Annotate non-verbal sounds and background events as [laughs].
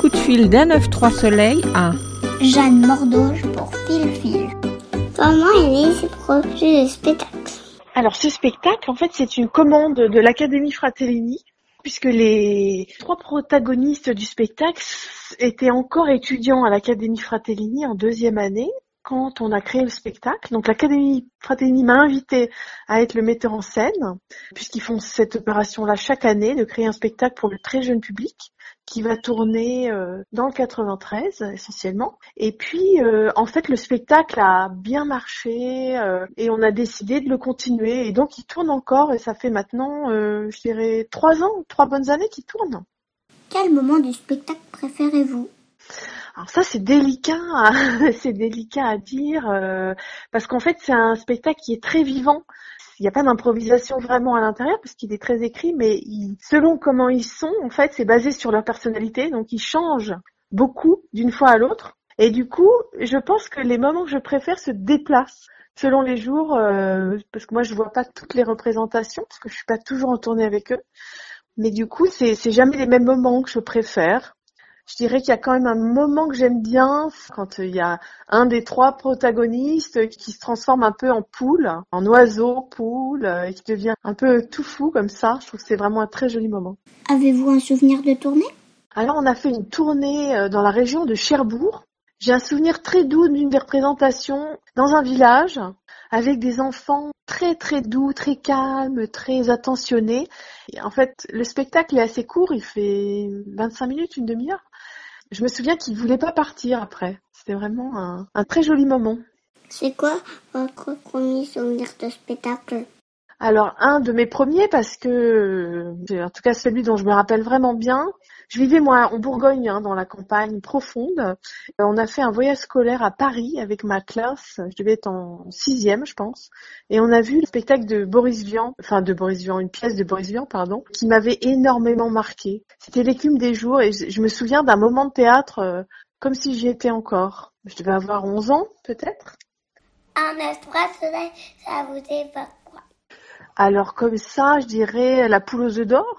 coup de fil d'un œuf trois soleils à Jeanne Mordoge pour Fil Fil. Comment est né ce projet de spectacle Alors ce spectacle, en fait, c'est une commande de l'Académie Fratellini, puisque les trois protagonistes du spectacle étaient encore étudiants à l'Académie Fratellini en deuxième année quand on a créé le spectacle. Donc l'Académie Fratellini m'a invité à être le metteur en scène, puisqu'ils font cette opération-là chaque année, de créer un spectacle pour le très jeune public qui va tourner euh, dans le 93 essentiellement. Et puis euh, en fait le spectacle a bien marché euh, et on a décidé de le continuer. Et donc il tourne encore et ça fait maintenant, je dirais, trois ans, trois bonnes années qu'il tourne. Quel moment du spectacle préférez-vous? Alors ça c'est délicat, [laughs] c'est délicat à dire parce qu'en fait c'est un spectacle qui est très vivant. Il n'y a pas d'improvisation vraiment à l'intérieur parce qu'il est très écrit, mais selon comment ils sont, en fait, c'est basé sur leur personnalité, donc ils changent beaucoup d'une fois à l'autre. Et du coup, je pense que les moments que je préfère se déplacent selon les jours, euh, parce que moi je vois pas toutes les représentations, parce que je suis pas toujours en tournée avec eux. Mais du coup, c'est jamais les mêmes moments que je préfère. Je dirais qu'il y a quand même un moment que j'aime bien quand il y a un des trois protagonistes qui se transforme un peu en poule, en oiseau, poule, et qui devient un peu tout fou comme ça. Je trouve que c'est vraiment un très joli moment. Avez-vous un souvenir de tournée? Alors on a fait une tournée euh, dans la région de Cherbourg. J'ai un souvenir très doux d'une des représentations dans un village avec des enfants très très doux, très calmes, très attentionnés. en fait, le spectacle est assez court, il fait 25 minutes, une demi-heure. Je me souviens qu'il voulait pas partir après. C'était vraiment un, un très joli moment. C'est quoi votre premier souvenir de spectacle? Alors un de mes premiers parce que, en tout cas celui dont je me rappelle vraiment bien, je vivais moi en Bourgogne, hein, dans la campagne profonde. Euh, on a fait un voyage scolaire à Paris avec ma classe. Je devais être en sixième, je pense, et on a vu le spectacle de Boris Vian, enfin de Boris Vian, une pièce de Boris Vian, pardon, qui m'avait énormément marqué. C'était l'écume des jours et je me souviens d'un moment de théâtre euh, comme si j'y étais encore. Je devais avoir 11 ans, peut-être. Un soleil, ça vous évoque alors comme ça, je dirais la poule aux œufs d'or.